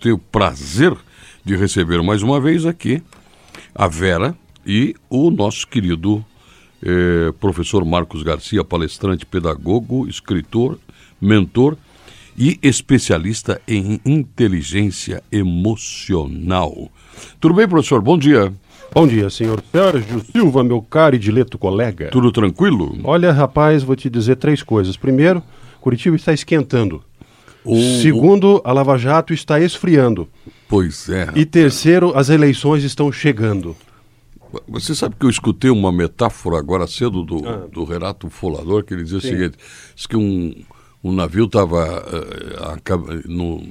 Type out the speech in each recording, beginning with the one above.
Tenho o prazer de receber mais uma vez aqui a Vera e o nosso querido eh, professor Marcos Garcia, palestrante, pedagogo, escritor, mentor e especialista em inteligência emocional. Tudo bem, professor? Bom dia. Bom dia, senhor Sérgio Silva, meu caro e dileto colega. Tudo tranquilo? Olha, rapaz, vou te dizer três coisas. Primeiro, Curitiba está esquentando. O- Segundo, a Lava Jato está esfriando. Pois é. E terceiro, as eleições estão chegando. Você sabe que eu escutei uma metáfora agora cedo do, Ah. do Renato Folador, que ele dizia o seguinte: diz que um, um navio estava no,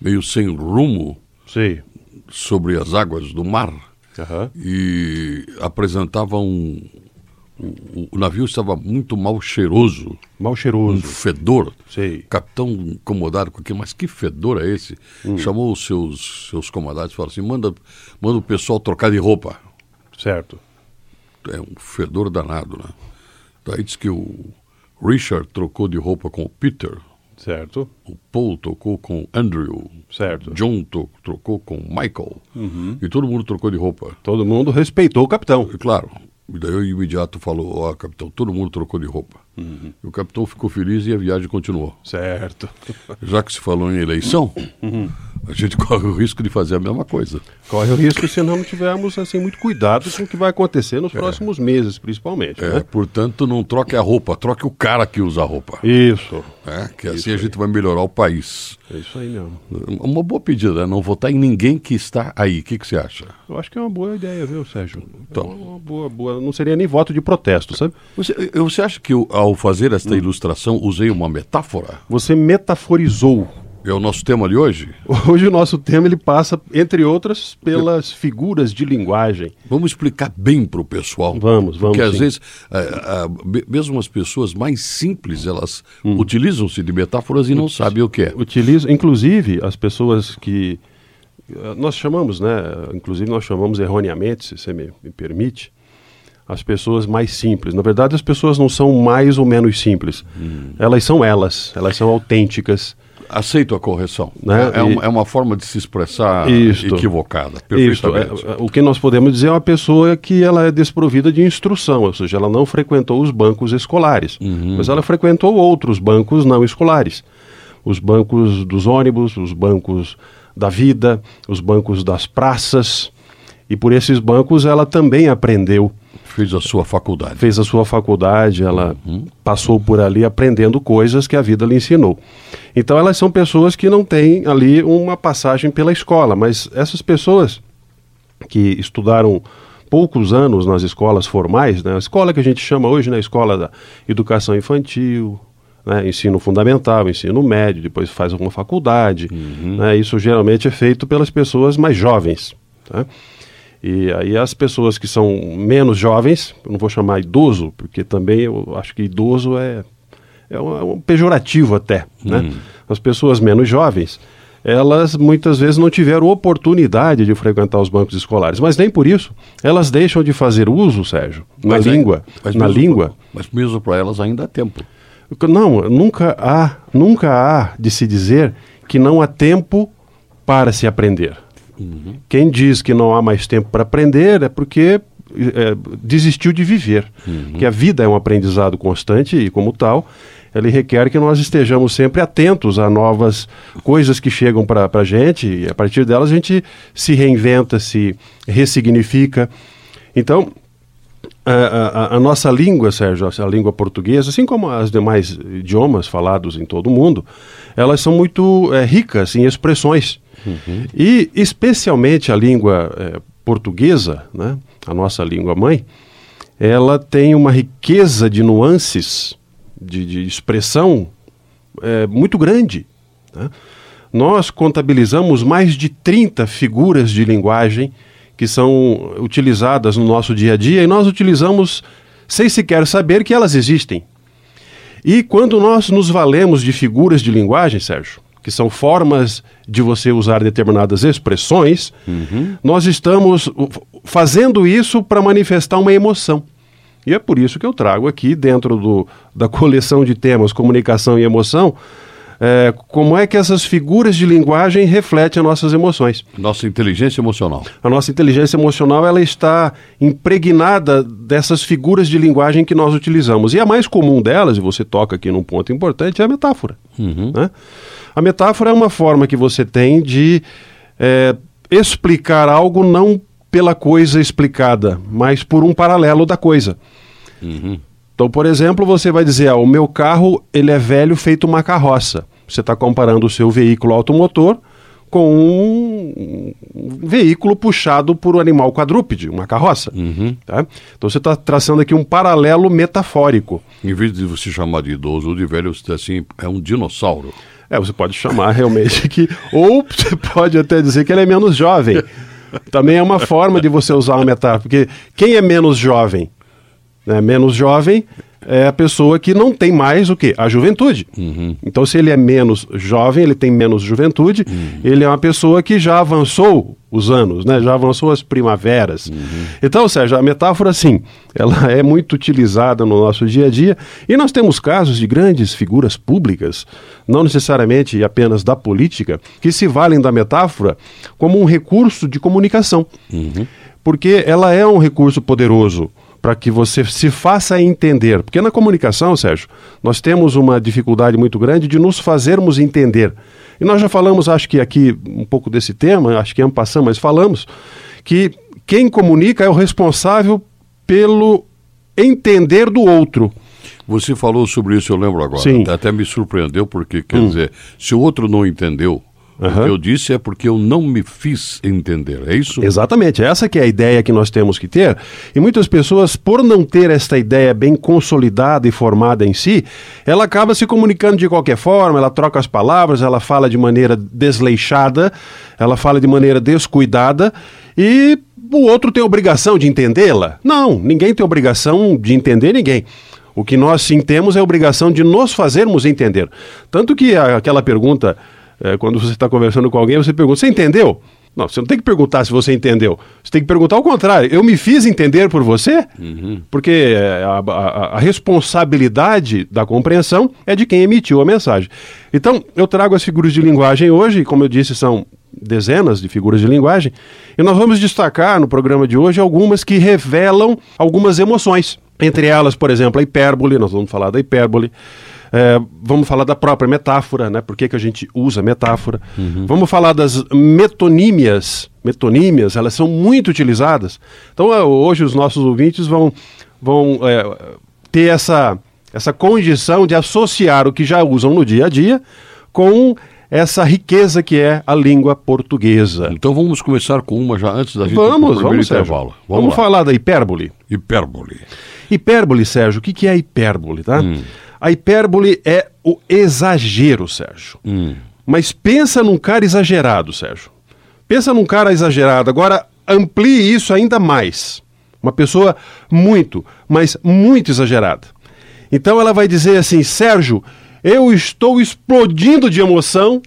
meio sem rumo Sei. sobre as águas do mar Aham. e apresentava um. O, o navio estava muito mal cheiroso, Mal um cheiroso. fedor. Sei. Capitão incomodado com aquilo, mas que fedor é esse? Chamou os seus, seus comandantes e falou assim: manda, manda o pessoal trocar de roupa. Certo. é um fedor danado, né? Daí diz que o Richard trocou de roupa com o Peter, Certo. o Paul trocou com o Andrew, Certo. John trocou com o Michael, e todo mundo trocou de roupa. Todo mundo respeitou o capitão. E claro, e daí o imediato falou, ó, capitão, todo mundo trocou de roupa. E o capitão ficou feliz e a viagem continuou. Certo. Já que se falou em eleição, a gente corre o risco de fazer a mesma coisa. Corre o risco se não tivermos assim muito cuidado com o que vai acontecer nos próximos meses, principalmente. É, né? portanto, não troque a roupa, troque o cara que usa a roupa. Isso. né? Que assim a gente vai melhorar o país. É isso aí mesmo. Uma boa pedida, né? não votar em ninguém que está aí. O que, que você acha? Eu acho que é uma boa ideia, viu, Sérgio? Então. É uma, uma boa, boa. Não seria nem voto de protesto, sabe? Você, você acha que eu, ao fazer esta ilustração usei uma metáfora? Você metaforizou. É o nosso tema de hoje? Hoje o nosso tema ele passa, entre outras, pelas figuras de linguagem. Vamos explicar bem para o pessoal. Vamos, vamos, Porque às sim. vezes, ah, me- mesmo as pessoas mais simples, elas Hum. utilizam-se de metáforas e não sabem o que é. Utiliza, inclusive, as pessoas que eh, nós chamamos, né? Inclusive nós chamamos erroneamente, se você me, me permite, as pessoas mais simples. Na verdade, as pessoas não são mais ou menos simples. Hum. Elas são elas, elas são autênticas. Aceito a correção. Né? É, E- uma, é uma forma de se expressar Isto. equivocada. Perfeitamente. é, é, o que nós podemos dizer é uma pessoa que ela é desprovida de instrução, ou seja, ela não frequentou os bancos escolares, mas ela frequentou outros bancos não escolares. Os bancos dos ônibus, os bancos da vida, os bancos das praças, e por esses bancos ela também aprendeu, Fez a sua faculdade. fez a sua faculdade, ela passou por ali aprendendo coisas que a vida lhe ensinou. Então elas são pessoas que não têm ali uma passagem pela escola, mas essas pessoas que estudaram poucos anos nas escolas formais, né, a escola que a gente chama hoje, né, escola da educação infantil, né, ensino fundamental, ensino médio, depois faz alguma faculdade, né, isso geralmente é feito pelas pessoas mais jovens. tá? E aí as pessoas que são menos jovens, não vou chamar idoso, porque também eu acho que idoso é, é, um, é um pejorativo até. Né? As pessoas menos jovens, elas muitas vezes não tiveram oportunidade de frequentar os bancos escolares, mas nem por isso elas deixam de fazer uso, Sérgio, na Mas é- língua, mas na mesmo língua. pra- mas mesmo para elas ainda há tempo. Não, nunca há, nunca há de se dizer que não há tempo para se aprender. Quem diz que não há mais tempo para aprender é porque é, desistiu de viver. Que a vida é um aprendizado constante e, como tal, ele requer que nós estejamos sempre atentos a novas coisas que chegam para a gente e, a partir delas, a gente se reinventa, se ressignifica. Então, a, a- a nossa língua, Sérgio, a língua portuguesa, assim como as demais idiomas falados em todo o mundo, elas são muito eh, ricas em expressões. E especialmente a língua eh, portuguesa, né, a nossa língua mãe, ela tem uma riqueza de nuances, de, de expressão eh, muito grande. né? Nós contabilizamos mais de 30 figuras de linguagem que são utilizadas no nosso dia a dia e nós utilizamos sem sequer saber que elas existem. E quando nós nos valemos de figuras de linguagem, Sérgio, que são formas de você usar determinadas expressões, nós estamos fazendo isso para manifestar uma emoção. E é por isso que eu trago aqui, dentro do, da coleção de temas comunicação e emoção, é, como é que essas figuras de linguagem refletem as nossas emoções. Nossa inteligência emocional. A nossa inteligência emocional ela está impregnada dessas figuras de linguagem que nós utilizamos. E a mais comum delas, e você toca aqui num ponto importante, é a metáfora. Uhum. Né? A metáfora é uma forma que você tem de é, explicar algo não pela coisa explicada, mas por um paralelo da coisa. Uhum. Então, por exemplo, você vai dizer, ah, o meu carro ele é velho feito uma carroça. Você está comparando o seu veículo automotor com um, veículo puxado por um animal quadrúpede, uma carroça. Uhum. Tá? Então você está traçando aqui um paralelo metafórico. Em vez de você chamar de idoso ou de velho, você diz assim, é um dinossauro. É, você pode chamar realmente que. Ou você pode até dizer que ele é menos jovem. Também é uma forma de você usar uma metáfora, porque quem é menos jovem? Né? Menos jovem é a pessoa que não tem mais o quê? A juventude. Uhum. Então, se ele é menos jovem, ele tem menos juventude, ele é uma pessoa que já avançou os anos, né? já avançou as primaveras. Então, Sérgio, a metáfora, sim, ela é muito utilizada no nosso dia a dia e nós temos casos de grandes figuras públicas, não necessariamente apenas da política, que se valem da metáfora como um recurso de comunicação, porque ela é um recurso poderoso para que você se faça entender. Porque na comunicação, Sérgio, nós temos uma dificuldade muito grande de nos fazermos entender. E nós já falamos, acho que aqui, um pouco desse tema, acho que é um passando, mas falamos, que quem comunica é o responsável pelo entender do outro. Você falou sobre isso, eu lembro agora. Sim. Até me surpreendeu, porque, quer dizer, se o outro não entendeu, o Aham. que eu disse é porque eu não me fiz entender. É isso? Exatamente, essa que é a ideia que nós temos que ter. E muitas pessoas, por não ter esta ideia bem consolidada e formada em si, ela acaba se comunicando de qualquer forma, ela troca as palavras, ela fala de maneira desleixada, ela fala de maneira descuidada e o outro tem obrigação de entendê-la? Não, ninguém tem obrigação de entender ninguém. O que nós sim temos é a obrigação de nos fazermos entender. Tanto que aquela pergunta, eh, quando você está conversando com alguém, você pergunta: Você entendeu? Não, você não tem que perguntar se você entendeu. Você tem que perguntar o contrário. Eu me fiz entender por você? Porque eh, a, a- a responsabilidade da compreensão é de quem emitiu a mensagem. Então, eu trago as figuras de linguagem hoje, como eu disse, são dezenas de figuras de linguagem, e nós vamos destacar no programa de hoje algumas que revelam algumas emoções. Entre elas, por exemplo, a hipérbole, nós vamos falar da hipérbole. É, vamos falar da própria metáfora, né? Por que, que a gente usa metáfora? Vamos falar das metonímias. Metonímias, elas são muito utilizadas. Então, é, hoje os nossos ouvintes vão, vão é, ter essa, essa condição de associar o que já usam no dia a dia com essa riqueza que é a língua portuguesa. Então vamos começar com uma já antes da gente Vamos, vamos, Sérgio. intervalo. Vamos, Vamos, falar da hipérbole. Hipérbole. Hipérbole, Sérgio, o que, que é a hipérbole, tá? Hum. A hipérbole é o exagero, Sérgio. Hum. Mas pensa num cara exagerado, Sérgio. Pensa num cara exagerado. Agora, amplie isso ainda mais. Uma pessoa muito, mas muito exagerada. Então ela vai dizer assim: Sérgio, eu estou explodindo de emoção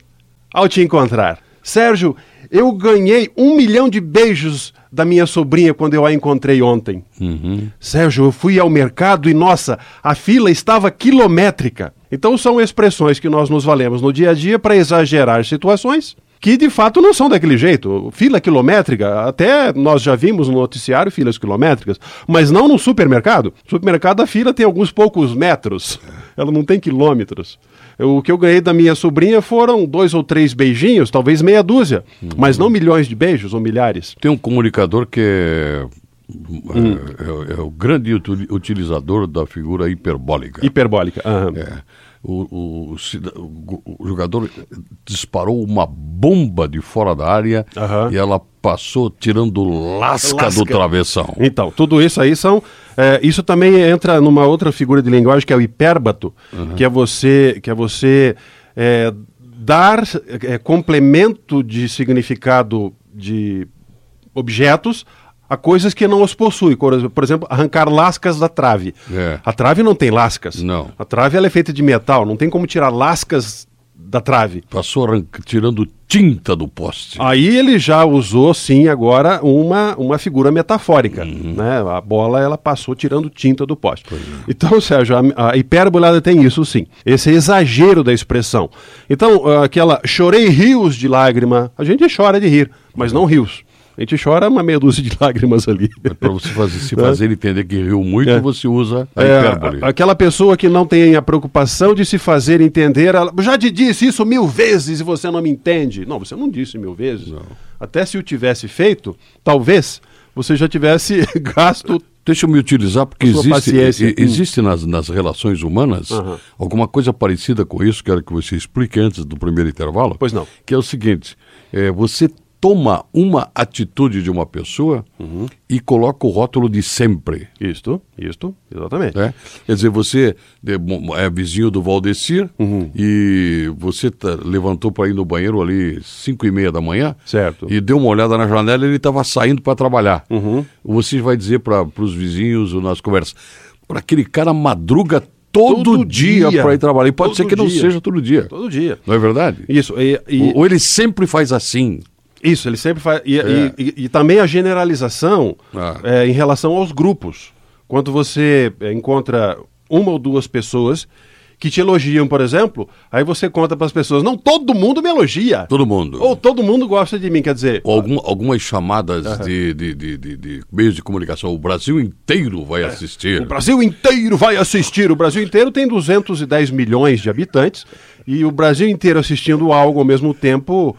ao te encontrar. Sérgio, eu ganhei um milhão de beijos da minha sobrinha quando eu a encontrei ontem. Uhum. Sérgio, eu fui ao mercado e, nossa, a fila estava quilométrica. Então são expressões que nós nos valemos no dia a dia para exagerar situações que de fato não são daquele jeito. Fila quilométrica, até nós já vimos no noticiário filas quilométricas, mas não no supermercado. No supermercado a fila tem alguns poucos metros, ela não tem quilômetros. O que eu ganhei da minha sobrinha foram dois ou três beijinhos, talvez meia dúzia, mas não milhões de beijos ou milhares. Tem um comunicador que é, Hum. é- é o grande uti- utilizador da figura hiperbólica. Hiperbólica. aham. É. O, o o jogador disparou uma bomba de fora da área Aham. e ela passou tirando lasca, do Lasca. travessão. Então, tudo isso aí são. é, isso também entra numa outra figura de linguagem que é o hipérbato, que é você, que é você é, dar é, complemento de significado de objetos a coisas que não os possuem. Por por exemplo, arrancar lascas da trave. É. A trave não tem lascas. Não. A trave ela é feita de metal, não tem como tirar lascas da trave. Passou tirando tinta do poste. Aí ele já usou, sim, agora uma, uma figura metafórica. Uhum. Né? A bola ela passou tirando tinta do poste. É. Então, Sérgio, a, a hipérbole tem isso, sim. Esse exagero da expressão. Então, aquela chorei rios de lágrima, a gente chora de rir, mas não rios. A gente chora uma meia dúzia de lágrimas ali. É para você fazer, se fazer ele entender que riu muito, é. você usa a é, hipérbole. Aquela pessoa que não tem a preocupação de se fazer entender, ela, já te disse isso mil vezes e você não me entende. Não, você não disse mil vezes. Não. Até se o tivesse feito, talvez você já tivesse gasto Deixa eu me utilizar, porque existe, existe nas, nas relações humanas uhum. alguma coisa parecida com isso, quero que você explique antes do primeiro intervalo. Pois não. Que é o seguinte: é, você toma uma atitude de uma pessoa uhum. e coloca o rótulo de sempre. Isto, isto, exatamente. É? Quer dizer, você é vizinho do Valdecir uhum. e você tá, levantou para ir no banheiro ali cinco e meia da manhã. Certo. E deu uma olhada na janela e ele estava saindo para trabalhar. Uhum. Você vai dizer para os vizinhos nas conversas, para aquele cara madruga todo, todo dia, dia para ir trabalhar. E pode todo ser que dia. não seja todo dia. Todo dia. Não é verdade? Isso. E, e... Ou, ou ele sempre faz assim. Isso, ele sempre faz. E, é. e, e, e também a generalização ah. é, em relação aos grupos. Quando você é, encontra uma ou duas pessoas que te elogiam, por exemplo, aí você conta para as pessoas, não, todo mundo me elogia. Todo mundo. Ou todo mundo gosta de mim, quer dizer... Ou algum, algumas chamadas uhum. de, de, de, de, meios de comunicação, o Brasil inteiro vai é. assistir. O Brasil inteiro vai assistir, o Brasil inteiro tem 210 milhões de habitantes, e o Brasil inteiro assistindo algo ao mesmo tempo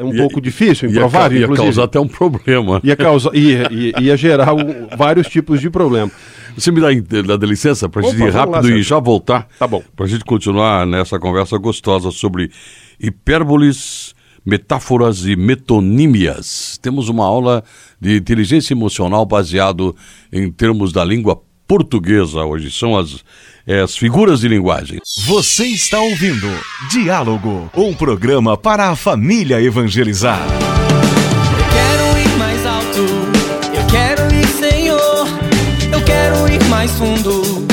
é um ia, pouco difícil, improvável, ia, ia causar até um problema. Ia, causar, ia, ia, ia gerar um, vários tipos de problema. Você me dá, dá licença para a gente ir rápido lá, e já voltar? Tá bom. Para a gente continuar nessa conversa gostosa sobre hipérboles, metáforas e metonímias. Temos uma aula de inteligência emocional baseado em termos da língua portuguesa. Hoje são as é, as figuras de linguagem. Você está ouvindo Diálogo, um programa para a família evangelizar. Eu quero ir mais alto, eu quero ir, Senhor, eu quero ir mais fundo.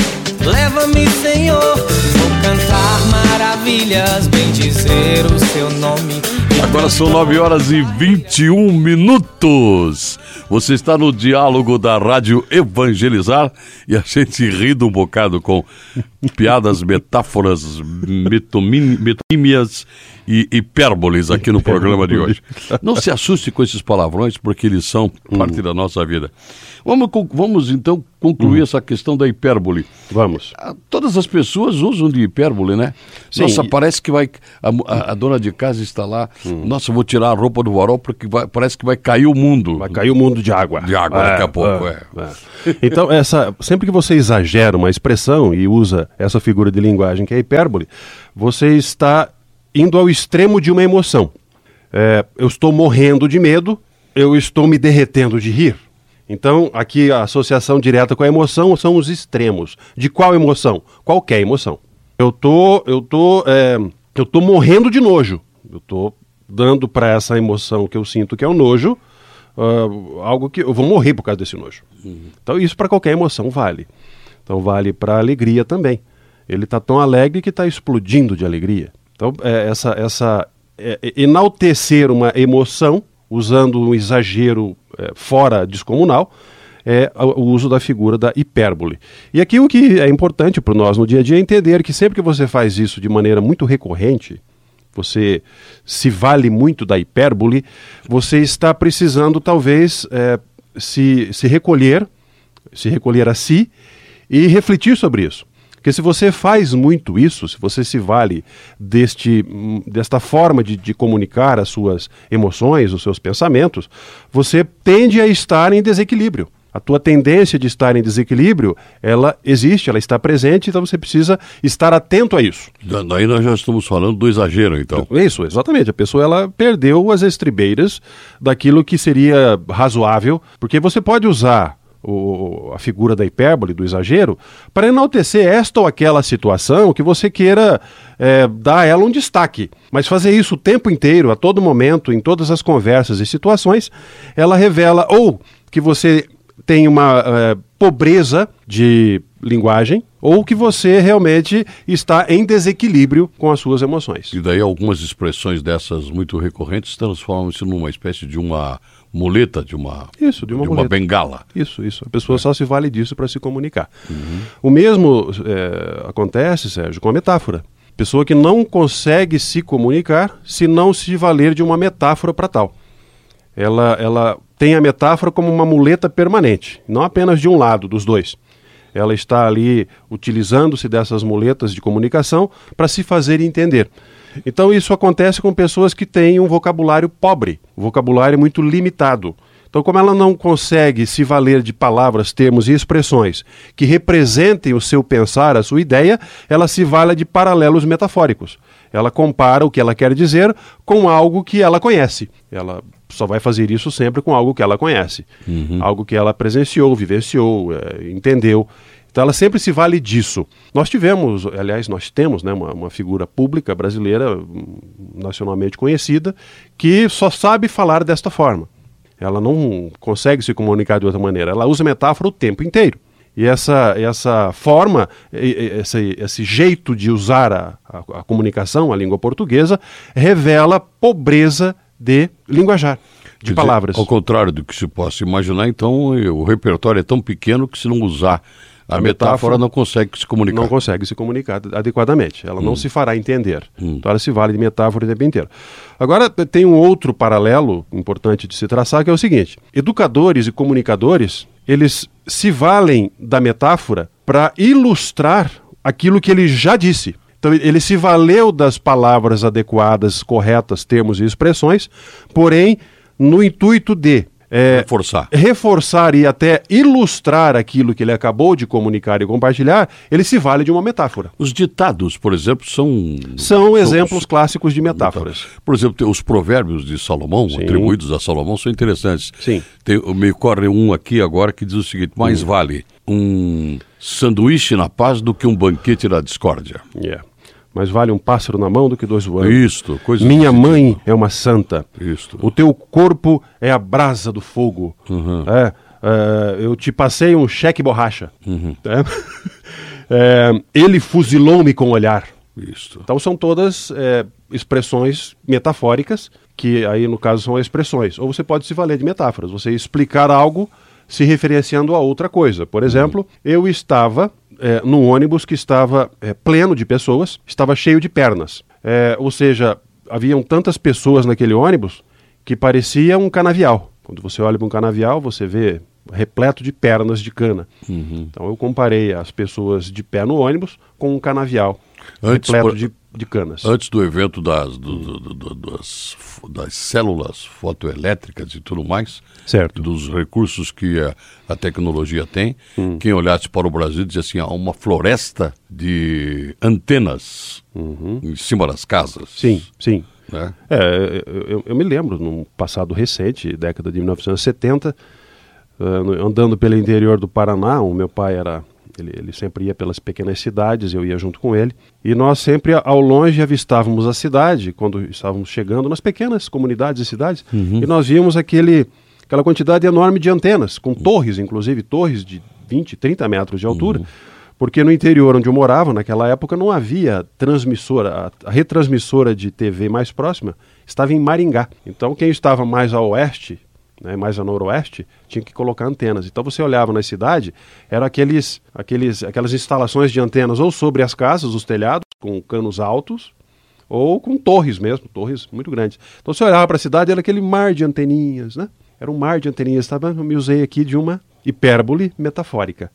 Leva-me, Senhor, vou cantar maravilhas, bem dizer o seu nome. Agora são 9 horas e 21 minutos. Você está no diálogo da Rádio Evangelizar e a gente rindo um bocado com piadas, metáforas, metomímias e hipérboles aqui no programa de hoje. Não se assuste com esses palavrões, porque eles são parte hum. da nossa vida. Vamos, vamos então concluir hum. essa questão da hipérbole. Vamos. Ah, todas as pessoas usam de hipérbole, né? Sim, Nossa, parece que vai. A, a, dona de casa está lá. Hum. Nossa, vou tirar a roupa do varal porque vai, parece que vai cair o mundo. Vai cair o mundo de água. De água é, daqui a pouco, é, é. é. Então, essa, sempre que você exagera uma expressão e usa essa figura de linguagem que é hipérbole, você está indo ao extremo de uma emoção. É, eu estou morrendo de medo, eu estou me derretendo de rir. Então, aqui a associação direta com a emoção são os extremos. De qual emoção? Qualquer emoção. Eu tô, eu tô, é, eu tô morrendo de nojo. Eu tô dando para essa emoção que eu sinto que é o nojo, uh, algo que eu vou morrer por causa desse nojo. Uhum. Então, isso para qualquer emoção vale. Então, vale para alegria também. Ele está tão alegre que está explodindo de alegria. Então, é, essa, essa é, enaltecer uma emoção usando um exagero é, fora descomunal, é o uso da figura da hipérbole. E aqui o que é importante para nós no dia a dia é entender que sempre que você faz isso de maneira muito recorrente, você se vale muito da hipérbole, você está precisando talvez é, se, se recolher, se recolher a si e refletir sobre isso. Porque se você faz muito isso, se você se vale deste, desta forma de, de comunicar as suas emoções, os seus pensamentos, você tende a estar em desequilíbrio. A tua tendência de estar em desequilíbrio, ela existe, ela está presente, então você precisa estar atento a isso. Daí nós já estamos falando do exagero, então. Isso, exatamente. A pessoa ela perdeu as estribeiras daquilo que seria razoável, porque você pode usar o, a figura da hipérbole, do exagero, para enaltecer esta ou aquela situação que você queira é, dar a ela um destaque. Mas fazer isso o tempo inteiro, a todo momento, em todas as conversas e situações, ela revela ou que você tem uma é, pobreza de linguagem ou que você realmente está em desequilíbrio com as suas emoções. E daí algumas expressões dessas muito recorrentes transformam-se numa espécie de uma muleta, de uma, Isso, de uma de uma bengala. Isso, isso. A pessoa só se vale disso para se comunicar. O mesmo é, acontece, Sérgio, com a metáfora. Pessoa que não consegue se comunicar se não se valer de uma metáfora para tal. Ela, ela tem a metáfora como uma muleta permanente, não apenas de um lado, dos dois. Ela está ali utilizando-se dessas muletas de comunicação para se fazer entender. Então isso acontece com pessoas que têm um vocabulário pobre, um vocabulário muito limitado. Então, como ela não consegue se valer de palavras, termos e expressões que representem o seu pensar, a sua ideia, ela se vale de paralelos metafóricos. Ela compara o que ela quer dizer com algo que ela conhece. Ela só vai fazer isso sempre com algo que ela conhece, algo que ela presenciou, vivenciou, eh, entendeu. Então ela sempre se vale disso. Nós tivemos, aliás, nós temos né, uma, uma figura pública brasileira, hum, nacionalmente conhecida, que só sabe falar desta forma. Ela não consegue se comunicar de outra maneira. Ela usa metáfora o tempo inteiro. E essa, essa forma, esse, esse jeito de usar a, a- a comunicação, a língua portuguesa, revela pobreza de linguajar, de Quer dizer, palavras. Ao contrário do que se possa imaginar, então o repertório é tão pequeno que se não usar a, A metáfora, metáfora não consegue se comunicar. não consegue se comunicar ad- adequadamente. Ela não se fará entender. Então ela se vale de metáfora o tempo inteiro. Agora, tem um outro paralelo importante de se traçar, que é o seguinte: educadores e comunicadores, eles se valem da metáfora para ilustrar aquilo que ele já disse. Então, ele se valeu das palavras adequadas, corretas, termos e expressões, porém, no intuito de é, Reforçar. reforçar e até ilustrar aquilo que ele acabou de comunicar e compartilhar, ele se vale de uma metáfora. Os ditados, por exemplo, são. São exemplos clássicos de metáforas. Por exemplo, os provérbios de Salomão, Sim. atribuídos a Salomão, são interessantes. Sim. Tem, me corre um aqui agora que diz o seguinte: mais vale um sanduíche na paz do que um banquete na discórdia. Yeah. Mas vale um pássaro na mão do que dois voando. Isto, coisa Minha mãe é uma santa. Isto. O teu corpo é a brasa do fogo. Uhum. É, é, eu te passei um cheque borracha. Uhum. É. É, ele fuzilou-me com o olhar. Isto. Então são todas é, expressões metafóricas, que aí no caso são expressões. Ou você pode se valer de metáforas, você explicar algo se referenciando a outra coisa. Por exemplo, eu estava é, num ônibus que estava é, pleno de pessoas, estava cheio de pernas. É, ou seja, haviam tantas pessoas naquele ônibus que parecia um canavial. Quando você olha para um canavial, você vê repleto de pernas de cana. Então eu comparei as pessoas de pé no ônibus com um canavial Antes, repleto por- de, de canas. Antes do evento das, do- do- do- das, das células fotoelétricas e tudo mais, Certo. dos recursos que a, a tecnologia tem, Hum. quem olhasse para o Brasil dizia assim, há uma floresta de antenas em cima das casas. Uhum. Sim, sim. Né? É, eu, eu- me lembro, num passado recente, década de 1970, ah, no- andando pelo interior do Paraná, o meu pai era. Ele, ele sempre ia pelas pequenas cidades, eu ia junto com ele. E nós sempre, ao longe, avistávamos a cidade, quando estávamos chegando, nas pequenas comunidades e cidades, e nós víamos aquele, aquela quantidade enorme de antenas, com torres, inclusive, torres de 20, 30 metros de altura. Porque no interior onde eu morava, naquela época, não havia transmissora. A, a retransmissora de TV mais próxima estava em Maringá. Então, quem estava mais a oeste, né, mais a noroeste, tinha que colocar antenas. Então, você olhava na cidade, eram aqueles, aqueles, aquelas instalações de antenas ou sobre as casas, os telhados, com canos altos, ou com torres mesmo, torres muito grandes. Então, você olhava para a cidade, era aquele mar de anteninhas, né? Era um mar de anteninhas, tá? Eu me usei aqui de uma hipérbole metafórica.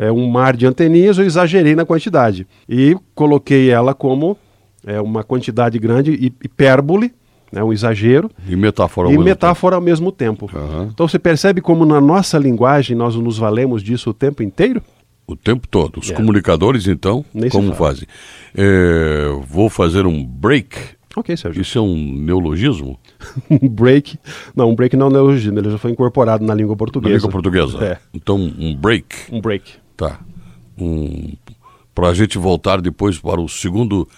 É um mar de anteninhas, eu exagerei na quantidade. E coloquei ela como é, uma quantidade grande, hi- hipérbole, né, um exagero, E metáfora ao e mesmo metáfora ao mesmo tempo. Aham. Então você percebe como na nossa linguagem nós nos valemos disso o tempo inteiro? tempo. O tempo todo. Os É. comunicadores, então, Nem como fazem? É, vou fazer um break. Ok, Sérgio. Isso é um neologismo? Um break. Não, um break não é um neologismo, ele já foi incorporado na língua Na portuguesa. língua portuguesa. É, Então, um break. um break. Tá. Um, para a gente voltar depois para o segundo,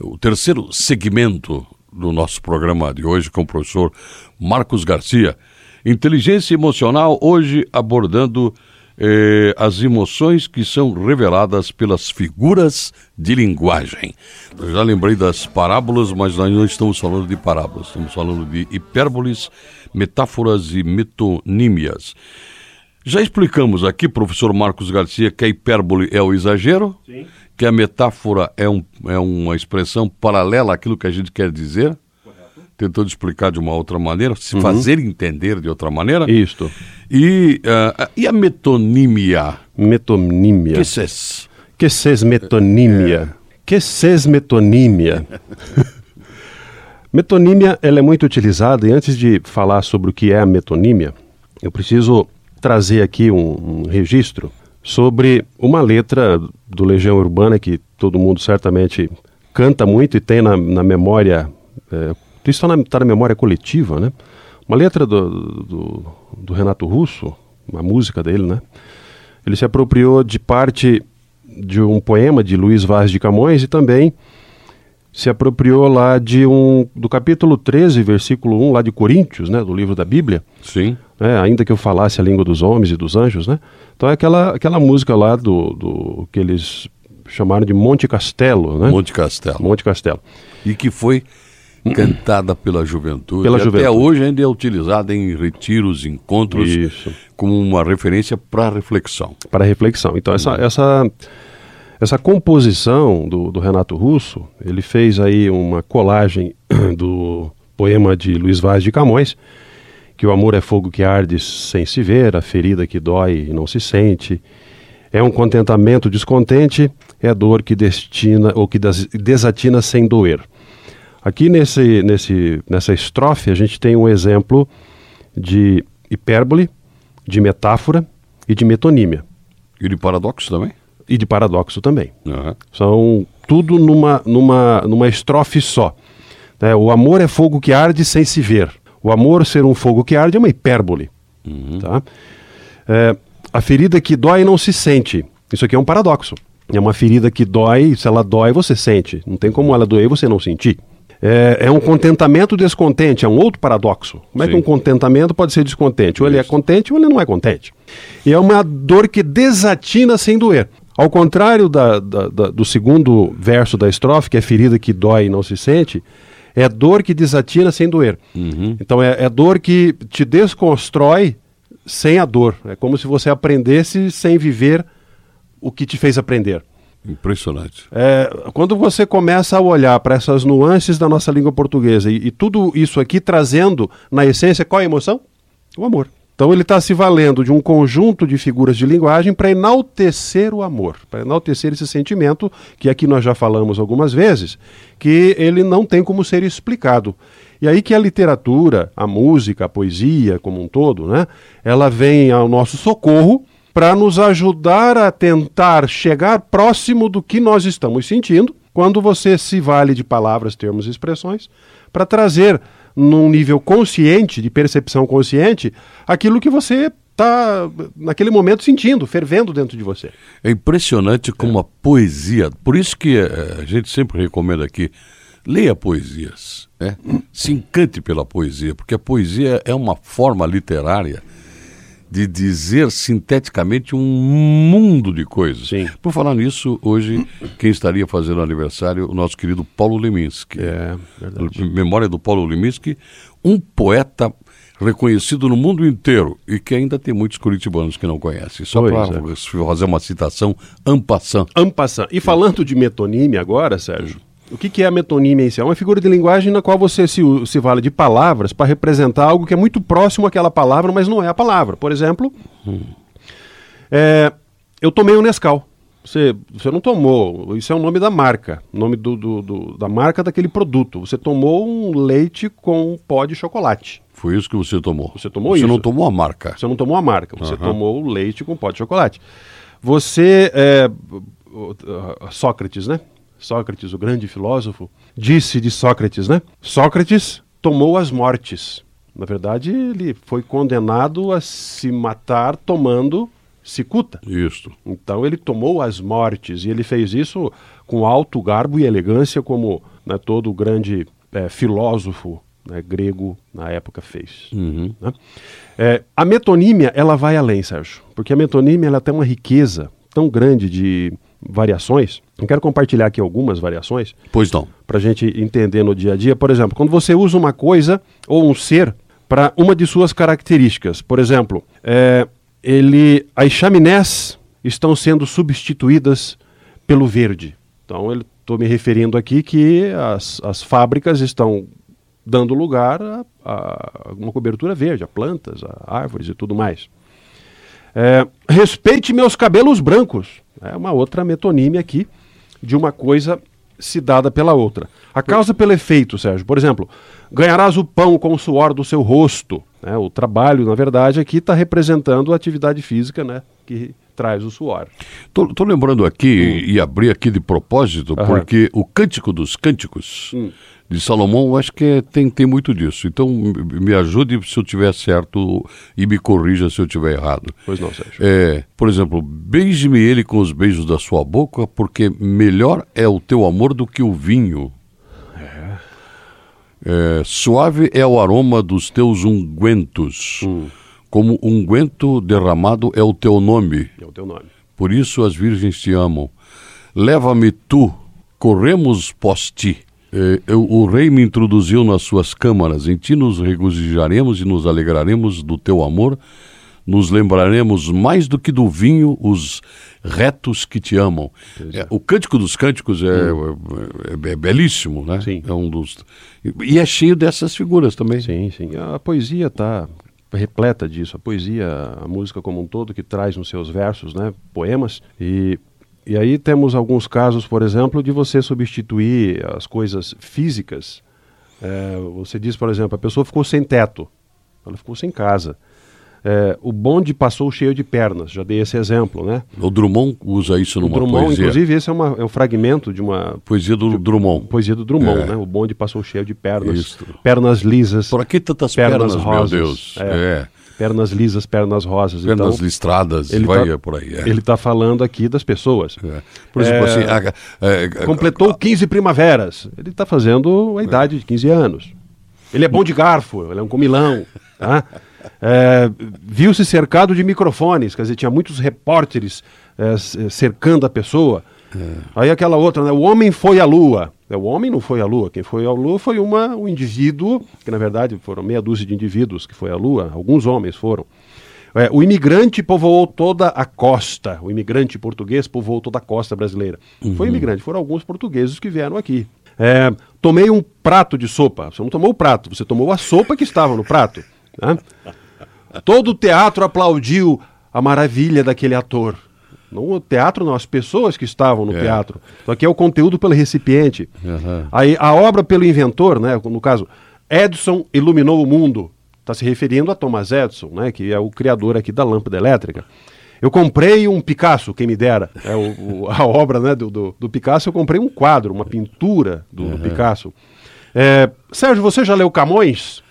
o terceiro segmento do nosso programa de hoje com o professor Marcos Garcia. Inteligência emocional, hoje abordando eh, as emoções que são reveladas pelas figuras de linguagem. Eu já lembrei das parábolas, mas nós não estamos falando de parábolas, estamos falando de hipérboles, metáforas e metonímias. Já explicamos aqui, professor Marcos Garcia, que a hipérbole é o exagero, Sim. Que a metáfora é, um, é uma expressão paralela àquilo que a gente quer dizer, tentando explicar de uma outra maneira, se fazer entender de outra maneira. Isto. E, ah, e a metonímia? Metonímia. Que ses? Que ses metonímia? Que ses metonímia? metonímia ela é muito utilizada e antes de falar sobre o que é a metonímia, eu preciso trazer aqui um, um registro sobre uma letra do Legião Urbana que todo mundo certamente canta muito e tem na, na memória, é, isso está na, tá na memória coletiva, né? Uma letra do, do, do Renato Russo, uma música dele, né? Ele se apropriou de parte de um poema de Luiz Vaz de Camões e também se apropriou lá de um do capítulo 13, versículo 1, lá de Coríntios, né, do livro da Bíblia, Sim. né, ainda que eu falasse a língua dos homens e dos anjos, né? Então é aquela, aquela música lá do, do que eles chamaram de Monte Castelo, né? Monte Castelo. Monte Castelo. E que foi cantada pela juventude. Pela e Até juventude. hoje ainda é utilizada em retiros, encontros, Isso. como uma referência para reflexão. para reflexão. Então, essa, essa, essa composição do, do Renato Russo, ele fez aí uma colagem do poema de Luiz Vaz de Camões, que o amor é fogo que arde sem se ver, a ferida que dói e não se sente, é um contentamento descontente, é dor que destina ou que des- desatina sem doer. Aqui nesse, nesse, nessa estrofe a gente tem um exemplo de hipérbole, de metáfora e de metonímia E de paradoxo também? E de paradoxo também. Aham. São tudo numa, numa, numa estrofe só. né? o amor é fogo que arde sem se ver. O amor ser um fogo que arde é uma hipérbole. Tá? É, a ferida que dói não se sente. Isso aqui é um paradoxo. É uma ferida que dói, se ela dói, você sente. Não tem como ela doer e você não sentir. É, é um contentamento descontente, é um outro paradoxo. Como é que Sim. um contentamento pode ser descontente? Ou ele é contente ou ele não é contente. E é uma dor que desatina sem doer. Ao contrário da- da- da- do segundo verso da estrofe, que é ferida que dói e não se sente, é dor que desatina sem doer. Então é, é dor que te desconstrói sem a dor. É como se você aprendesse sem viver o que te fez aprender. Impressionante. É, quando você começa a olhar para essas nuances da nossa língua portuguesa e, e tudo isso aqui trazendo na essência qual é a emoção? O amor. Então ele está se valendo de um conjunto de figuras de linguagem para enaltecer o amor, para enaltecer esse sentimento que aqui nós já falamos algumas vezes, que ele não tem como ser explicado. E aí que a literatura, a música, a poesia como um todo, né, ela vem ao nosso socorro para nos ajudar a tentar chegar próximo do que nós estamos sentindo, quando você se vale de palavras, termos e expressões, para trazer num nível consciente, de percepção consciente, aquilo que você está naquele momento sentindo, fervendo dentro de você. É impressionante como a poesia, por isso que eh, a gente sempre recomenda aqui, leia poesias, né? se encante pela poesia, porque a poesia é uma forma literária de dizer sinteticamente um mundo de coisas. Sim. Por falar nisso, hoje quem estaria fazendo aniversário, o nosso querido Paulo Leminski. É, verdade. Memória do Paulo Leminski, um poeta reconhecido no mundo inteiro e que ainda tem muitos curitibanos que não conhecem. Só para fazer uma citação ampassant. Ampassan. E falando de metonímia agora, Sérgio, o que, que é a metonímia em si? É uma figura de linguagem na qual você se, se vale de palavras para representar algo que é muito próximo àquela palavra, mas não é a palavra. Por exemplo, é, eu tomei um Nescau. Você, você não tomou, isso é o nome da marca, o nome do, do- do- da marca daquele produto. Você tomou um leite com pó de chocolate. Foi isso que você tomou. Você tomou Você isso? não tomou a marca. Você não tomou a marca, você Aham. tomou o leite com pó de chocolate. Você, é, o- o- Sócrates, né? Sócrates, o grande filósofo, disse de Sócrates, né? Sócrates tomou as mortes. Na verdade, ele foi condenado a se matar tomando cicuta. Isso. Então ele tomou as mortes e ele fez isso com alto garbo e elegância, como né, todo grande eh, filósofo né, grego na época fez. Uhum. né? É, a metonímia ela vai além, Sérgio, porque a metonímia ela tem uma riqueza tão grande de variações. Eu quero compartilhar aqui algumas variações Pois não. para a gente entender no dia a dia. Por exemplo, quando você usa uma coisa ou um ser para uma de suas características. Por exemplo, é, ele, as chaminés estão sendo substituídas pelo verde. Então, estou me referindo aqui que as, as fábricas estão dando lugar a, a uma cobertura verde, a plantas, a árvores e tudo mais. É, respeite meus cabelos brancos. É uma outra metonímia aqui de uma coisa se dada pela outra. A causa pelo efeito, Sérgio. Por exemplo, ganharás o pão com o suor do seu rosto. né? O trabalho, na verdade, aqui está representando a atividade física, né? Que traz o suor. Tô lembrando aqui e abri aqui de propósito, Aham. porque o Cântico dos Cânticos de Salomão, acho que é- tem, tem muito disso. Então, me- ajude se eu tiver certo e me corrija se eu tiver errado. Pois não, Sérgio. É, por exemplo, beije-me ele com os beijos da sua boca, porque melhor é o teu amor do que o vinho. É, suave é o aroma dos teus ungüentos. Como unguento derramado é o teu nome. É o teu nome. Por isso as virgens te amam. Leva-me tu, corremos pós ti. Eh, eu- o rei me introduziu nas suas câmaras. Em ti nos regozijaremos e nos alegraremos do teu amor. Nos lembraremos mais do que do vinho os retos que te amam. É, o Cântico dos Cânticos é, é- é belíssimo, né? Sim. É um dos e é cheio dessas figuras também. Sim, sim. A poesia está repleta disso. A poesia, a música como um todo, que traz nos seus versos, né, poemas. E, e aí temos alguns casos, por exemplo, de você substituir as coisas físicas. É, você diz, por exemplo, a pessoa ficou sem teto, ela ficou sem casa. É, o bonde passou cheio de pernas, já dei esse exemplo, né? O Drummond usa isso O numa Drummond, poesia. inclusive, esse é, uma- é um fragmento de uma Poesia do Drummond. poesia do Drummond, É. né? O bonde passou cheio de pernas, Isso. pernas lisas, Por aqui tantas pernas, pernas, rosas. meu Deus. É. É. Pernas lisas, pernas rosas. Pernas então, listradas, ele vai tá- por aí. É. Ele está falando aqui das pessoas. É. Por exemplo, assim, a- é, Completou 15 primaveras. Ele está fazendo a idade de 15 anos. Ele é bom de garfo, ele é um comilão. Tá? É, Viu-se cercado de microfones, quer dizer, tinha muitos repórteres é, c- cercando a pessoa. Aí aquela outra, né? O homem foi à lua. É, O homem não foi à lua. Quem foi à lua foi uma, um indivíduo, que na verdade foram meia dúzia de indivíduos que foi à lua, alguns homens foram. É, o imigrante povoou toda a costa. O imigrante português povoou toda a costa brasileira. Foi imigrante, foram alguns portugueses que vieram aqui. É, tomei um prato de sopa. Você não tomou o prato, você tomou a sopa que estava no prato. né? Todo o teatro aplaudiu a maravilha daquele ator. Não o teatro, não, as pessoas que estavam no É. teatro. Então aqui é o conteúdo pelo recipiente. Aham. Aí a obra pelo inventor, né? No caso, Edison iluminou o mundo. Está se referindo a Thomas Edison, né? Que é o criador aqui da lâmpada elétrica. Eu comprei um Picasso, quem me dera. É o, o- a obra né, do, do, do Picasso, eu comprei um quadro, uma pintura do, do Picasso. É, Sérgio, você já leu Camões?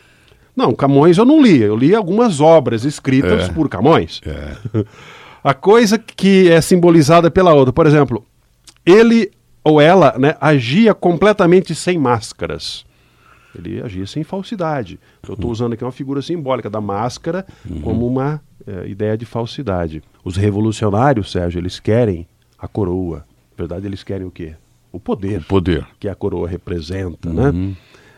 Não, Camões eu não li. Eu li algumas obras escritas É. por Camões. É. A coisa que é simbolizada pela outra, por exemplo, ele ou ela né, agia completamente sem máscaras. Ele agia sem falsidade. Eu estou usando aqui uma figura simbólica da máscara como uma eh, ideia de falsidade. Os revolucionários, Sérgio, eles querem a coroa. Na verdade, eles querem o quê? O poder Poder. que a coroa representa, né?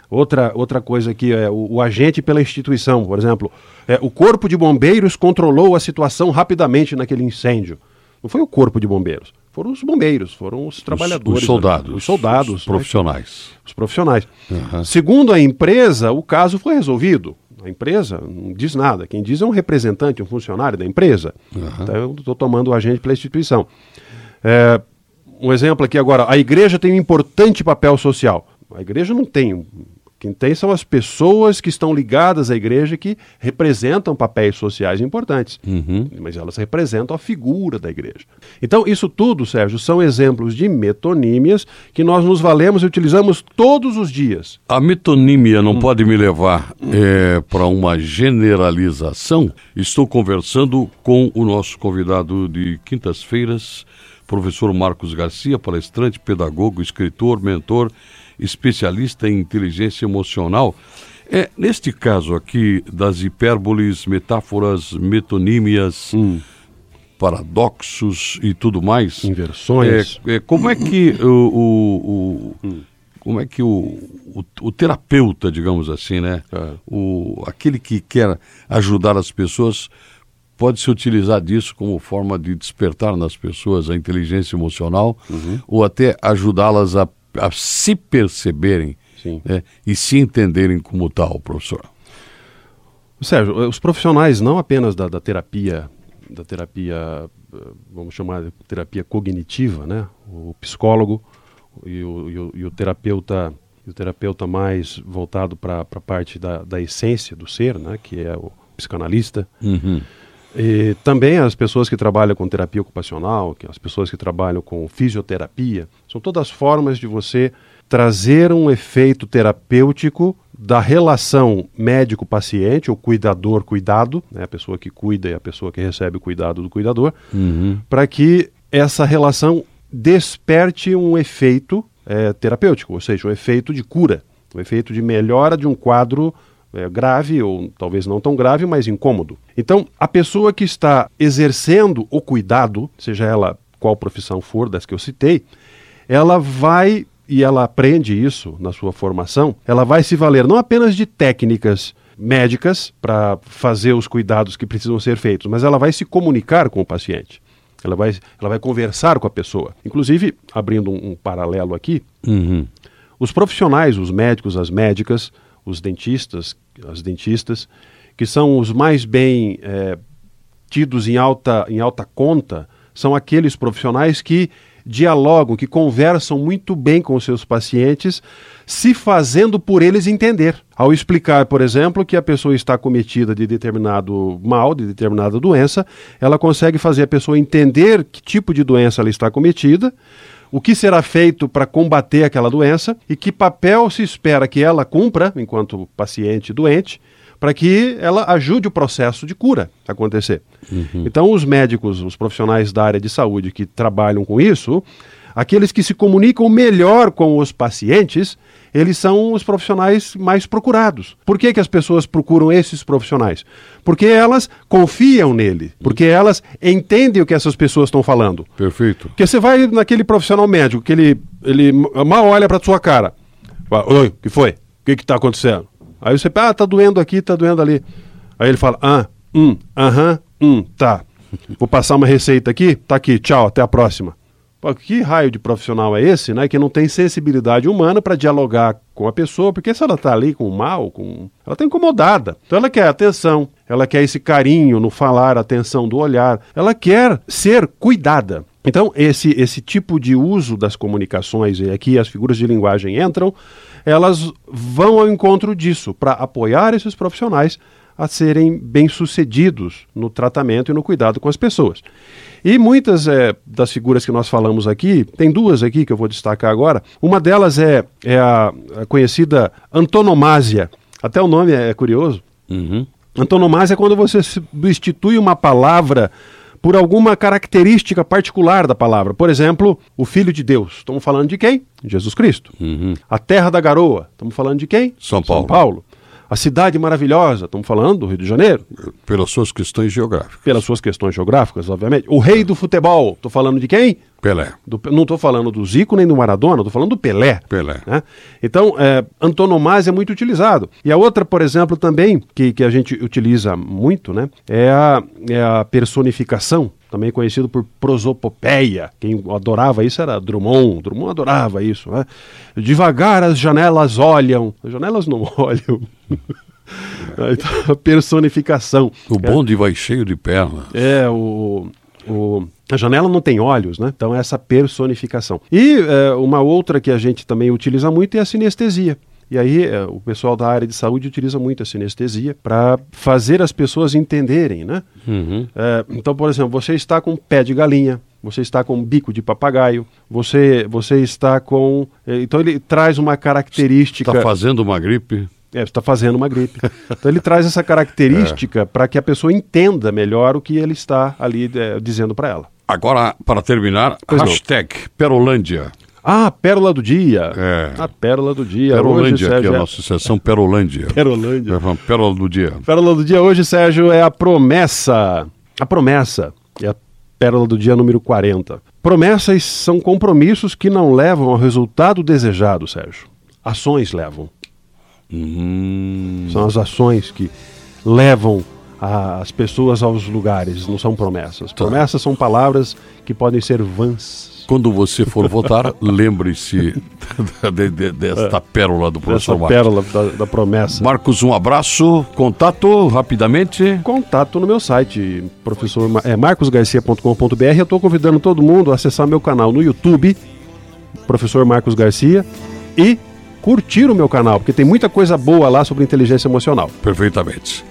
Outra, outra coisa aqui é o, o agente pela instituição, por exemplo, é, o corpo de bombeiros controlou a situação rapidamente naquele incêndio. Não foi o corpo de bombeiros, foram os bombeiros, foram os trabalhadores, Os, os soldados. os soldados, Os né? profissionais. os profissionais. Aham. Segundo a empresa, o caso foi resolvido. A empresa não diz nada. Quem diz é um representante, um funcionário da empresa. Então eu estou tomando o agente pela instituição. É, um exemplo aqui agora. A igreja tem um importante papel social. A igreja não tem. Quem tem são as pessoas que estão ligadas à igreja que representam papéis sociais importantes. Mas elas representam a figura da igreja. Então, isso tudo, Sérgio, são exemplos de metonímias que nós nos valemos e utilizamos todos os dias. A metonímia Hum. não pode me levar para uma generalização. Estou conversando com o nosso convidado de quintas-feiras, professor Marcos Garcia, palestrante, pedagogo, escritor, mentor, especialista em inteligência emocional. É, neste caso aqui das hipérboles, metáforas, metonímias, Hum. paradoxos e tudo mais. Inversões. É, é, como é que o, o, o- como é que o, o, o terapeuta, digamos assim, né? É. O, aquele que quer ajudar as pessoas pode se utilizar disso como forma de despertar nas pessoas a inteligência emocional Uhum. ou até ajudá-las a, a se perceberem né, e se entenderem como tal, professor. Sérgio, os profissionais não apenas da, da terapia, da terapia, eh, vamos chamar de terapia cognitiva, né? O psicólogo e o, e o- e o terapeuta, o terapeuta mais voltado para a parte da, da essência do ser, né? Que é o psicanalista. Uhum. E também as pessoas que trabalham com terapia ocupacional, que as pessoas que trabalham com fisioterapia, são todas formas de você trazer um efeito terapêutico da relação médico-paciente, ou cuidador-cuidado, né, a pessoa que cuida e a pessoa que recebe o cuidado do cuidador, Uhum. para que essa relação desperte um efeito eh, terapêutico, ou seja, um efeito de cura, um efeito de melhora de um quadro eh, grave, ou talvez não tão grave, mas incômodo. Então, a pessoa que está exercendo o cuidado, seja ela qual profissão for das que eu citei, ela vai, e ela aprende isso na sua formação, ela vai se valer não apenas de técnicas médicas para fazer os cuidados que precisam ser feitos, mas ela vai se comunicar com o paciente. Ela vai, ela vai conversar com a pessoa. Inclusive, abrindo um, um paralelo aqui, Uhum. os profissionais, os médicos, as médicas, os dentistas, as dentistas, que são os mais bem eh, tidos em alta, em alta conta, são aqueles profissionais que dialogam, que conversam muito bem com os seus pacientes, se fazendo por eles entender. Ao explicar, por exemplo, que a pessoa está cometida de determinado mal, de determinada doença, ela consegue fazer a pessoa entender que tipo de doença ela está cometida, o que será feito para combater aquela doença e que papel se espera que ela cumpra, enquanto paciente doente, para que ela ajude o processo de cura a acontecer. Então, os médicos, os profissionais da área de saúde que trabalham com isso, aqueles que se comunicam melhor com os pacientes, eles são os profissionais mais procurados. Por que, que as pessoas procuram esses profissionais? Porque elas confiam nele, porque elas entendem o que essas pessoas estão falando. Perfeito. Porque você vai naquele profissional médico que ele, ele mal olha pra sua cara. Fala, Oi, o que foi? O que que tá acontecendo? Aí você, ah, tá doendo aqui, tá doendo ali. Aí ele fala, ah, hum, aham, hum, tá. Vou passar uma receita aqui, tá aqui, tchau, até a próxima. Que raio de profissional é esse, né? Que não tem sensibilidade humana para dialogar com a pessoa, porque se ela tá ali com mal, com... ela tá incomodada. Então ela quer atenção, ela quer esse carinho no falar, atenção do olhar, ela quer ser cuidada. Então, esse, esse tipo de uso das comunicações, e aqui as figuras de linguagem entram, elas vão ao encontro disso, para apoiar esses profissionais a serem bem-sucedidos no tratamento e no cuidado com as pessoas. E muitas eh, das figuras que nós falamos aqui, tem duas aqui que eu vou destacar agora. Uma delas é, é a, a conhecida antonomásia. Até o nome é curioso. Uhum. Antonomásia é quando você substitui uma palavra por alguma característica particular da palavra. Por exemplo, o Filho de Deus. Estamos falando de quem? Jesus Cristo. Uhum. A Terra da Garoa. Estamos falando de quem? São Paulo. São Paulo. A Cidade Maravilhosa. Estamos falando do Rio de Janeiro. Pelas suas questões geográficas. Pelas suas questões geográficas, obviamente. O Rei do Futebol. Estou falando de quem? Pelé. Do- não estou falando do Zico nem do Maradona, estou falando do Pelé. Pelé. né? Então, é, antonomásia é muito utilizado. E a outra, por exemplo, também, que, que a gente utiliza muito, né, é a, é a personificação, também conhecido por prosopopeia. Quem adorava isso era Drummond. Drummond adorava isso. Né? Devagar as janelas olham. As janelas não olham. Então, a personificação. O bonde vai cheio de perna. É, o, o- a janela não tem olhos, né? Então, essa personificação. E é, uma outra que a gente também utiliza muito é a sinestesia. E aí, é, o pessoal da área de saúde utiliza muito a sinestesia para fazer as pessoas entenderem, né? Uhum. É, então, por exemplo, você está com pé de galinha, você está com bico de papagaio, você, você está com. é, Então, ele traz uma característica. Está fazendo uma gripe. É, você está fazendo uma gripe. Então ele traz essa característica para que a pessoa entenda melhor o que ele está ali é, dizendo para ela. Agora, para terminar, Pois não. hashtag Perolândia. Ah, Pérola do Dia. É. A Pérola do Dia. Perolândia, hoje, é Sérgio, a é- nossa sessão Perolândia. Perolândia. É Pérola do dia. Pérola do Dia hoje, Sérgio, é a promessa. A promessa. É a pérola do dia número 40. Promessas são compromissos que não levam ao resultado desejado, Sérgio. Ações levam. Hum, São as ações que levam a- as pessoas aos lugares, não são promessas. Promessas são palavras que podem ser vãs. Quando você for votar, lembre-se de- de- desta pérola do professor Marcos. pérola da, da promessa. Marcos, um abraço. Contato rapidamente. Contato no meu site, professor é, marcosgarcia.com.br. Eu estou convidando todo mundo a acessar meu canal no YouTube, professor Marcos Garcia, e curtir o meu canal, porque tem muita coisa boa lá sobre inteligência emocional. Perfeitamente.